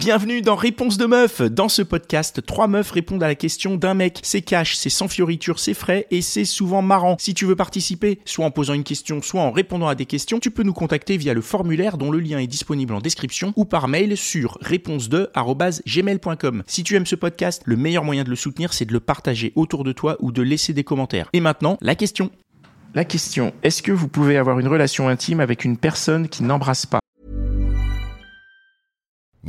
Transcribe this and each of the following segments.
Bienvenue dans Réponse de meuf. Dans ce podcast, trois meufs répondent à la question d'un mec. C'est cash, c'est sans fioriture, c'est frais et c'est souvent marrant. Si tu veux participer, soit en posant une question, soit en répondant à des questions, tu peux nous contacter via le formulaire dont le lien est disponible en description ou par mail sur réponse2@gmail.com. Si tu aimes ce podcast, le meilleur moyen de le soutenir, c'est de le partager autour de toi ou de laisser des commentaires. Et maintenant, la question. La question, est-ce que vous pouvez avoir une relation intime avec une personne qui n'embrasse pas?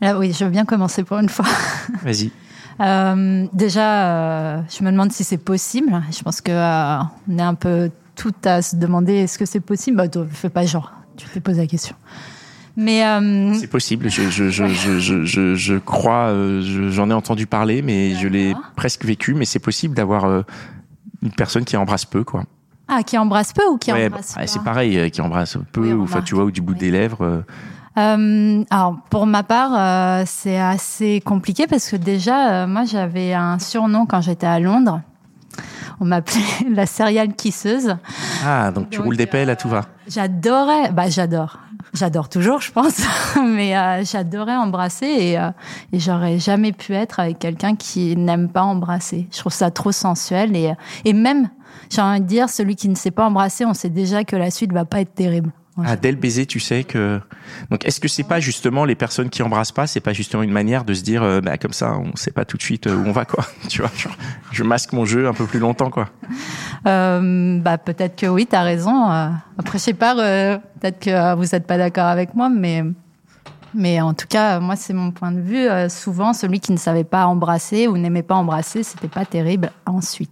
Là, oui, je veux bien commencer pour une fois. Vas-y. Euh, déjà, euh, je me demande si c'est possible. Je pense que euh, on est un peu tout à se demander est-ce que c'est possible? Bah, toi, fais pas genre. Tu t'es posé la question. Mais euh, C'est possible, je, crois, je- j'en ai entendu parler, mais je l'ai presque vécu, mais c'est possible d'avoir une personne qui embrasse peu, quoi. ah, qui embrasse peu ou qui Ouais, embrasse bah, c'est pareil, qui embrasse peu, Oui, ou enfin, tu vois, ou du bout Oui. des lèvres. Euh, alors pour ma part, euh, c'est assez compliqué parce que déjà, euh, moi j'avais un surnom quand j'étais à Londres. On m'appelait la serial kisseuse. Ah, donc tu roules des pelles à tout va. J'adorais, bah j'adore, j'adore toujours, je pense, mais j'adorais embrasser et, et j'aurais jamais pu être avec quelqu'un qui n'aime pas embrasser. Je trouve ça trop sensuel et et même, j'ai envie de dire, celui qui ne sait pas embrasser, on sait déjà que la suite va pas être terrible. Ah, dès le baiser, tu sais que. Donc, est-ce que c'est pas justement les personnes qui embrassent pas, c'est pas justement une manière de se dire, euh, bah, comme ça, on sait pas tout de suite euh, où on va, quoi. Tu vois, genre, je masque mon jeu un peu plus longtemps, quoi. Euh, bah peut-être que oui, t'as raison. Après, je sais pas, euh, peut-être que vous êtes pas d'accord avec moi, mais mais en tout cas, moi c'est mon point de vue. Euh, souvent, celui qui ne savait pas embrasser ou n'aimait pas embrasser, c'était pas terrible ensuite.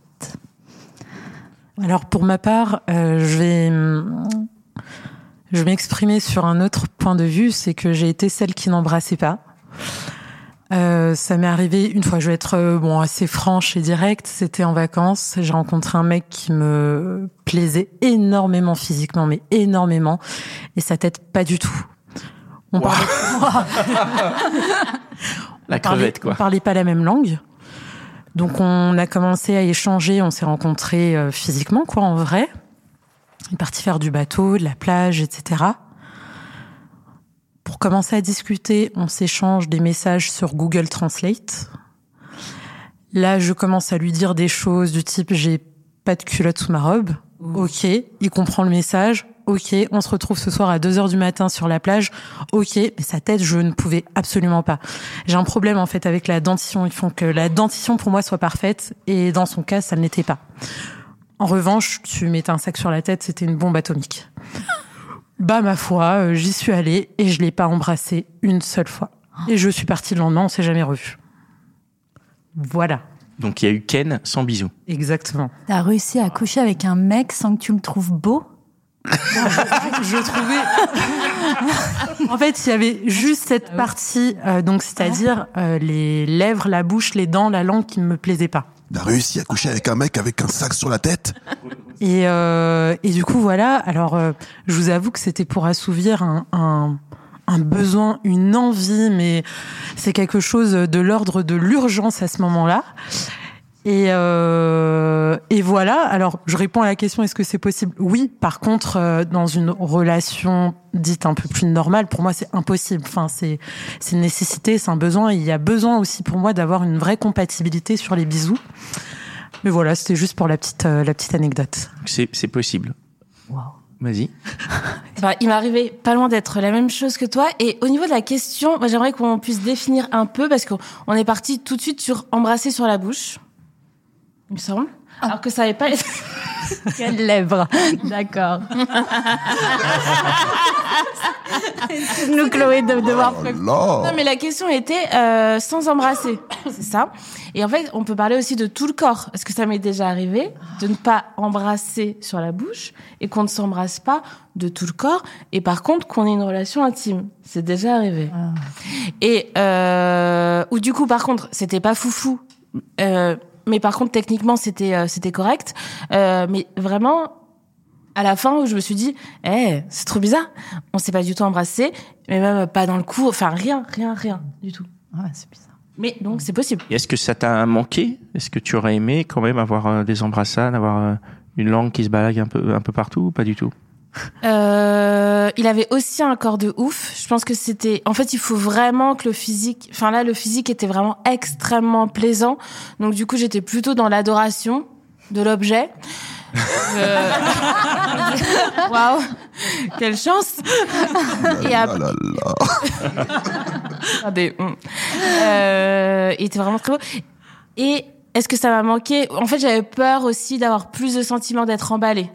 Alors pour ma part, euh, je vais je vais m'exprimer sur un autre point de vue, c'est que j'ai été celle qui n'embrassait pas. Euh, ça m'est arrivé une fois, je vais être euh, bon assez franche et directe. C'était en vacances, j'ai rencontré un mec qui me plaisait énormément physiquement, mais énormément, et sa tête pas du tout. On parlait, La on parlait- crevette, quoi. On parlait pas la même langue. Donc on a commencé à échanger, on s'est rencontrés euh, physiquement, quoi, en vrai. On est parti faire du bateau, de la plage, etc. Pour commencer à discuter, on s'échange des messages sur Google Translate. Là, je commence à lui dire des choses du type j'ai pas de culotte sous ma robe. Ok, il comprend le message. Ok, on se retrouve ce soir à 2 heures du matin sur la plage. Ok, mais sa tête, je ne pouvais absolument pas. J'ai un problème en fait avec la dentition. Il faut que la dentition pour moi soit parfaite et dans son cas, ça ne l'était pas. En revanche, tu mettais un sac sur la tête, c'était une bombe atomique. Bah ma foi, euh, j'y suis allée et je l'ai pas embrassé une seule fois. Et je suis partie le lendemain, on s'est jamais revu. Voilà, Donc, il y a eu Ken sans bisous. exactement. T'as réussi à coucher avec un mec sans que tu le trouves beau? Je trouvais. en fait, il y avait juste cette partie, euh, donc c'est-à-dire euh, les lèvres, la bouche, les dents, la langue qui ne me plaisait pas. T'as réussi à coucher avec un mec avec un sac sur la tête Et, euh, et du coup, voilà. Alors, euh, je vous avoue que c'était pour assouvir un, un besoin, une envie, mais c'est quelque chose de l'ordre de l'urgence à ce moment-là. Et, euh, et voilà. Alors, je réponds à la question est-ce que c'est possible? Oui. Par contre, euh, dans une relation dite un peu plus normale, pour moi, c'est impossible. Enfin, c'est c'est une nécessité, c'est un besoin. Et il y a besoin aussi pour moi d'avoir une vraie compatibilité sur les bisous. Mais voilà, c'était juste pour la petite euh, la petite anecdote. C'est c'est possible. Vas-y. Bah, il m'est arrivé pas loin d'être la même chose que toi. Et au niveau de la question, j'aimerais qu'on puisse définir un peu parce qu'on on est parti tout de suite sur embrasser sur la bouche. Il me semble. Alors que ça n'avait pas. Quelle lèvre D'accord. Nous, Chloé, de devoir. Oh Non, mais la question était euh, sans embrasser, c'est ça. Et en fait, on peut parler aussi de tout le corps. Est-ce que ça m'est déjà arrivé de ne pas embrasser sur la bouche et qu'on ne s'embrasse pas de tout le corps et par contre qu'on ait une relation intime? C'est déjà arrivé. Et euh, ou du coup, par contre, c'était pas foufou. Euh, mais par contre, techniquement, c'était euh, c'était correct. Euh, mais vraiment, à la fin, où je me suis dit, eh, c'est trop bizarre. On s'est pas du tout embrassé, mais même pas dans le cou. Enfin, rien, rien, rien du tout. Ouais, c'est bizarre. Mais donc, c'est possible. Est-ce que ça t'a manqué? Est-ce que tu aurais aimé quand même avoir euh, des embrassades, avoir euh, une langue qui se balade un peu, un peu partout ou pas du tout? Euh, il avait aussi un corps de ouf. Je pense que c'était. En fait, il faut vraiment que le physique. Enfin là, le physique était vraiment extrêmement plaisant. Donc du coup, j'étais plutôt dans l'adoration de l'objet. Euh, Waouh, quelle chance Et Là, après, là, là. Hum. Euh, il était vraiment très beau. Et est-ce que ça m'a manqué? En fait, j'avais peur aussi d'avoir plus de sentiments d'être emballée.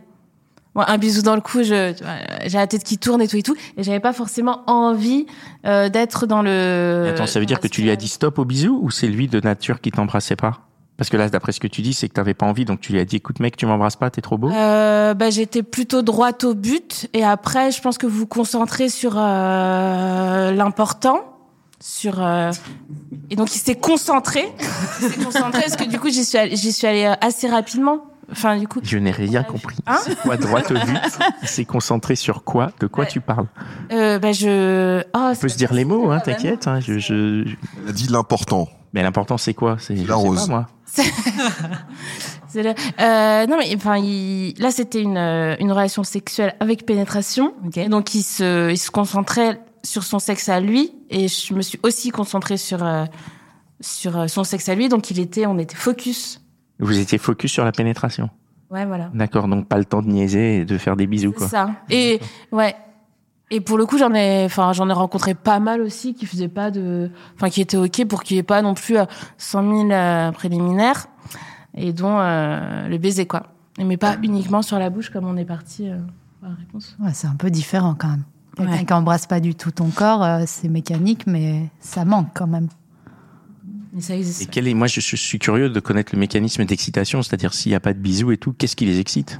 Moi, un bisou dans le cou, je, tu vois, j'ai la tête qui tourne et tout et tout, et j'avais pas forcément envie euh, d'être dans le. Attends, ça veut dire que tu lui as dit stop au bisou ou c'est lui de nature qui t'embrassait pas? Parce que là, d'après ce que tu dis, c'est que t'avais pas envie, donc tu lui as dit écoute mec, tu m'embrasses pas, t'es trop beau. Euh, bah, j'étais plutôt droite au but, et après, je pense que vous vous concentrez sur euh, l'important, sur euh, et donc il s'est concentré, il s'est concentré parce que du coup j'y suis allée, j'y suis allée euh, assez rapidement. Enfin, du coup, Je n'ai rien compris. Hein c'est quoi droite au but Il s'est concentré sur quoi De quoi Ouais. tu parles euh, bah, je. Oh, On peut se dire les mots, hein, t'inquiète. Hein, je, je... je- Elle a dit l'important. Mais l'important c'est quoi C'est sais rose. pas moi. C'est le- euh, non mais enfin il- là c'était une euh, une relation sexuelle avec pénétration donc il se il se concentrait sur son sexe à lui et je me suis aussi concentrée sur euh, sur son sexe à lui donc il était on était focus Vous étiez focus sur la pénétration. ouais voilà D'accord, donc pas le temps de niaiser et de faire des bisous c'est quoi. ça et ouais et pour le coup j'en ai enfin j'en ai rencontré pas mal aussi qui faisaient pas de enfin qui étaient ok pour qu'il y ait pas non plus euh, 100 000 euh, préliminaires et dont euh, le baiser quoi mais pas uniquement sur la bouche comme on est parti euh, par la réponse Ouais, c'est un peu différent quand même. Quelqu'un Ouais. qui embrasse pas du tout ton corps, euh, c'est mécanique, mais ça manque quand même. Et quel est, moi je suis curieux de connaître le mécanisme d'excitation, c'est-à-dire s'il n'y a pas de bisous et tout, qu'est-ce qui les excite?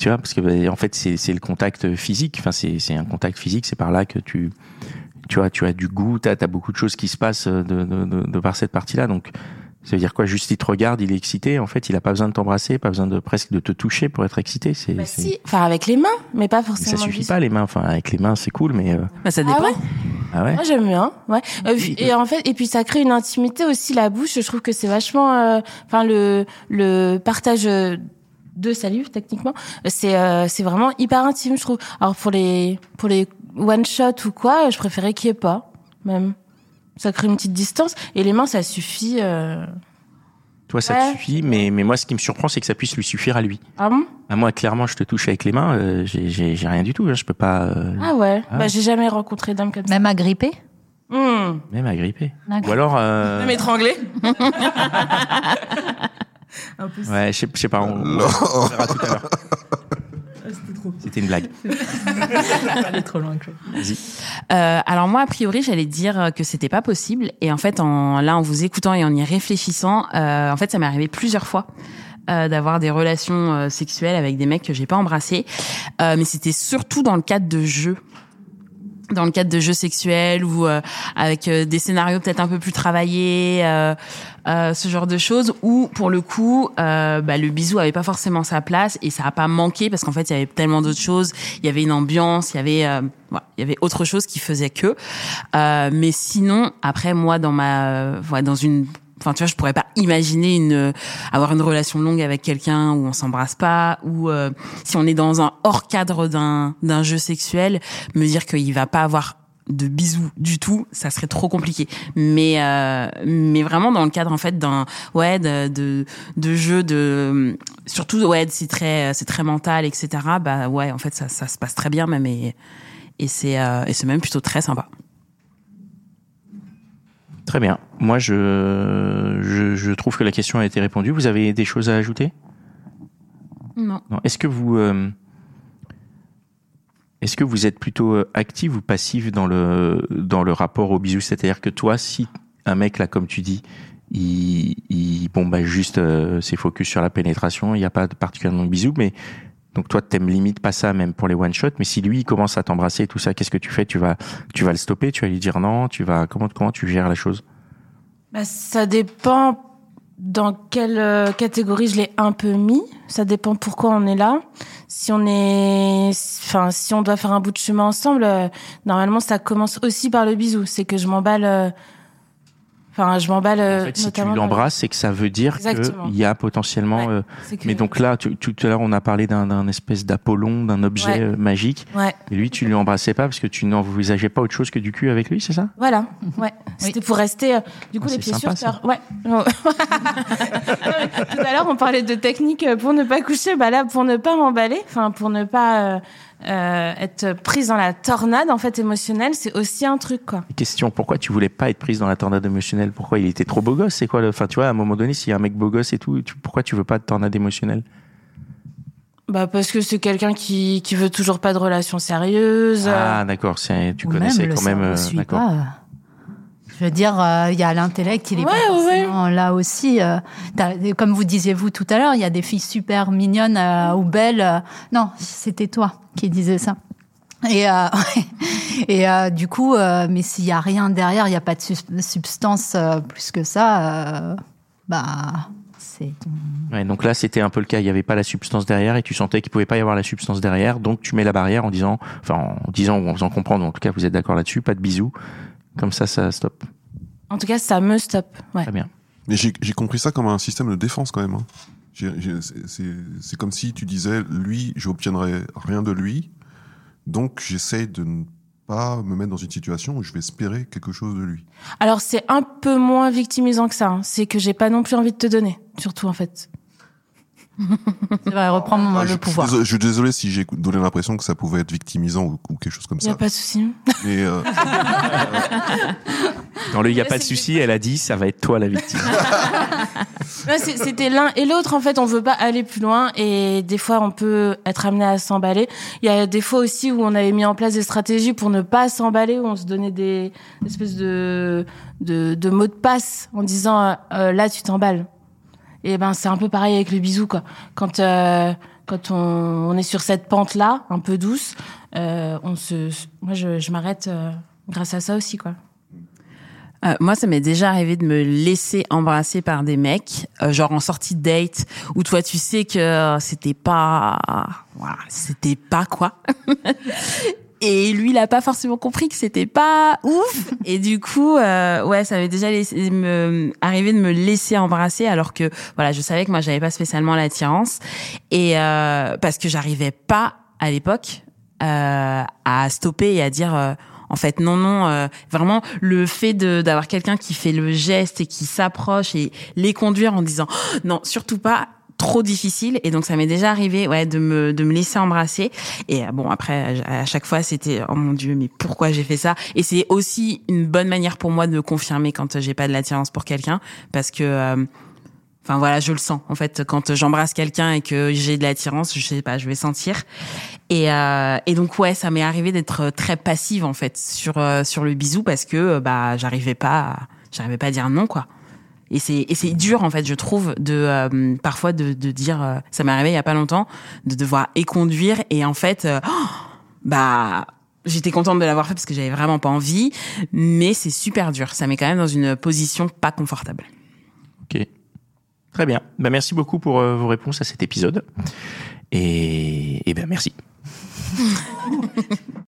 Tu vois, parce que bah, en fait c'est c'est le contact physique, enfin c'est c'est un contact physique, c'est par là que tu tu vois, tu as du goût, tu as, beaucoup de choses qui se passent de, de, de, de par cette partie-là, donc ça veut dire quoi? Juste il te regarde, il est excité, en fait il a pas besoin de t'embrasser, pas besoin de presque de te toucher pour être excité, c'est Bah si, enfin avec les mains, mais pas mais forcément. ça suffit juste- pas les mains, enfin avec les mains c'est cool, mais euh, Bah, ça Ah dépend. ouais? Ah ouais? Moi j'aime bien, ouais. Euh, et en fait, et puis ça crée une intimité aussi la bouche. Je trouve que c'est vachement, euh, enfin le le partage euh, de salive techniquement, c'est euh, c'est vraiment hyper intime, je trouve. Alors pour les pour les one shot ou quoi, je préférais qu'il y ait pas, même. Ça crée une petite distance et les mains ça suffit. Euh... Toi ça Ouais. te suffit, mais mais moi ce qui me surprend c'est que ça puisse lui suffire à lui. Ah bon? Ah, moi clairement je te touche avec les mains, euh, j'ai j'ai rien du tout, hein, je peux pas euh, Ah ouais. Ah. Bah j'ai jamais rencontré d'homme comme ça. Même agrippé? Hmm. même agripper. D'accord. Ou alors euh, Même étranglé. Ouais, je sais, je sais pas, on, verra tout à l'heure. C'était une blague. Aller trop loin, Vas-y. Euh, alors moi, a priori, j'allais dire que c'était pas possible. Et en fait, en, là, en vous écoutant et en y réfléchissant, euh, en fait, ça m'est arrivé plusieurs fois. euh, d'avoir des relations euh, sexuelles avec des mecs que j'ai pas embrassés, Euh, mais c'était surtout dans le cadre de jeux, dans le cadre de jeux sexuels ou euh, avec euh, des scénarios peut-être un peu plus travaillés, euh, euh, ce genre de choses où pour le coup, euh, bah, le bisou avait pas forcément sa place et ça a pas manqué parce qu'en fait il y avait tellement d'autres choses, il y avait une ambiance, il y avait euh, voilà, il y avait autre chose qui faisait que. Mais sinon, après moi dans ma, voilà, dans une Enfin, tu vois, je pourrais pas imaginer une avoir une relation longue avec quelqu'un où on s'embrasse pas, ou euh, si on est dans un hors cadre d'un d'un jeu sexuel, me dire qu'il va pas avoir de bisous du tout, ça serait trop compliqué. Mais euh, mais vraiment dans le cadre en fait d'un ouais de de, de jeu de surtout ouais c'est très c'est très mental etc. Bah ouais en fait ça ça se passe très bien même et et c'est euh, et c'est même plutôt très sympa. Très bien. Moi, je, je, je trouve que la question a été répondue. Vous avez des choses à ajouter? Non. Non. Est-ce que vous euh, est-ce que vous êtes plutôt euh, active ou passive dans le dans le rapport au bisou? C'est-à-dire que toi, si un mec là, comme tu dis, il, il bon bah juste euh, c'est focus sur la pénétration, il n'y a pas de particulièrement de bisous, mais donc toi t'aimes limite pas ça même pour les one shot. Mais si lui il commence à t'embrasser et tout ça, qu'est-ce que tu fais? Tu vas tu vas le stopper Tu vas lui dire non Tu vas comment comment tu gères la chose? Bah, ça dépend dans quelle euh, catégorie je l'ai un peu mis. Ça dépend pourquoi on est là. Si on est, enfin, si on doit faire un bout de chemin ensemble, euh, normalement, ça commence aussi par le bisou. C'est que je m'emballe. euh, Enfin, je m'emballe. En euh, fait, si tu l'embrasses, c'est que ça veut dire qu'il y a potentiellement. Ouais, euh, que- mais donc là, tu- tout à l'heure, on a parlé d'un espèce d'Apollon, d'un objet Ouais. euh, magique. Ouais, Et lui, tu lui embrassais pas parce que tu n'envisageais pas autre chose que du cul avec lui, c'est ça? Voilà. Ouais. C'était pour rester, euh, du coup, Ah, les pieds sympa, sur terre. Ouais. Tout à l'heure, on parlait de technique pour ne pas coucher. Bah là, pour ne pas m'emballer, enfin, pour ne pas euh, euh, être prise dans la tornade, en fait, émotionnelle, c'est aussi un truc, quoi. Question pourquoi tu voulais pas être prise dans la tornade émotionnelle? Pourquoi il était trop beau gosse? C'est quoi le Enfin, tu vois, à un moment donné, s'il y a un mec beau gosse et tout, tu- pourquoi tu veux pas de tornade émotionnelle? Bah parce que c'est quelqu'un qui qui veut toujours pas de relation sérieuse. Ah, d'accord. Tu Ou connaissais même, quand même. euh, d'accord. Je veux dire, euh, il y a l'intellect, il est Ouais, pas ouais, là aussi. euh, comme vous disiez vous tout à l'heure, il y a des filles super mignonnes euh, ou belles. euh, non, c'était toi qui disais ça. Et, euh, et euh, du coup, euh, mais s'il y a rien derrière, il n'y a pas de substance euh, plus que ça, euh, bah c'est Ouais, donc là, c'était un peu le cas. Il n'y avait pas la substance derrière et tu sentais qu'il pouvait pas y avoir la substance derrière. Donc tu mets la barrière en disant, enfin, en disant ou en faisant comprendre. En tout cas, vous êtes d'accord là-dessus. Pas de bisous. Comme ça, ça stop. En tout cas, ça me stoppe. Ouais. Très bien. Mais j'ai compris ça comme un système de défense quand même. hein. C'est- comme si tu disais, lui, j'obtiendrai rien de lui, donc j'essaye de ne pas me mettre dans une situation où je vais espérer quelque chose de lui. Alors c'est un peu moins victimisant que ça. hein. C'est que j'ai pas non plus envie de te donner, surtout en fait. C'est vrai, reprendre Ah, je, le je suis pouvoir. je suis désolé si j'ai donné l'impression que ça pouvait être victimisant ou, ou quelque chose comme Il y a ça. pas de souci. Mais euh, Dans le il y a pas de souci, elle a dit, ça va être toi la victime. C'était l'un et l'autre. En fait, on veut pas aller plus loin et des fois, on peut être amené à s'emballer. Il y a des fois aussi où on avait mis en place des stratégies pour ne pas s'emballer, où on se donnait des espèces de de, de mots de passe en disant euh, euh, là, tu t'emballes. Et ben, c'est un peu pareil avec le bisou, quoi. Quand euh, quand on, on est sur cette pente là, un peu douce, euh, on se, moi, je, m'arrête euh, grâce à ça aussi, quoi. Euh, moi, ça m'est déjà arrivé de me laisser embrasser par des mecs, euh, genre en sortie de date, où toi, tu sais que euh, c'était pas, c'était pas quoi. Et lui, il a pas forcément compris que c'était pas ouf. Et du coup, euh, ouais, ça m'est déjà laissé, me, arrivé de me laisser embrasser, alors que voilà, je savais que moi, j'avais pas spécialement l'attirance, et euh, parce que j'arrivais pas à l'époque euh, à stopper et à dire. euh, en fait, non, non, euh, vraiment le fait de d'avoir quelqu'un qui fait le geste et qui s'approche et les conduire en disant Oh, non, surtout pas trop difficile et donc ça m'est déjà arrivé ouais de me de me laisser embrasser et euh, bon après à chaque fois c'était oh mon dieu mais pourquoi j'ai fait ça? Et c'est aussi une bonne manière pour moi de confirmer quand j'ai pas de l'attirance pour quelqu'un parce que euh, Enfin voilà, je le sens. En fait, quand j'embrasse quelqu'un et que j'ai de l'attirance, je sais pas, je vais sentir. Et, euh, et donc ouais, ça m'est arrivé d'être très passive en fait sur euh, sur le bisou parce que euh, bah j'arrivais pas, j'arrivais pas à dire non quoi. Et c'est et c'est dur en fait, je trouve, de euh, parfois de de dire. euh, ça m'est arrivé il y a pas longtemps de devoir éconduire et en fait, euh, oh, bah j'étais contente de l'avoir fait parce que j'avais vraiment pas envie, mais c'est super dur. Ça met quand même dans une position pas confortable. Ok. Très bien. Bah, merci beaucoup pour euh, vos réponses à cet épisode. Et, et ben merci.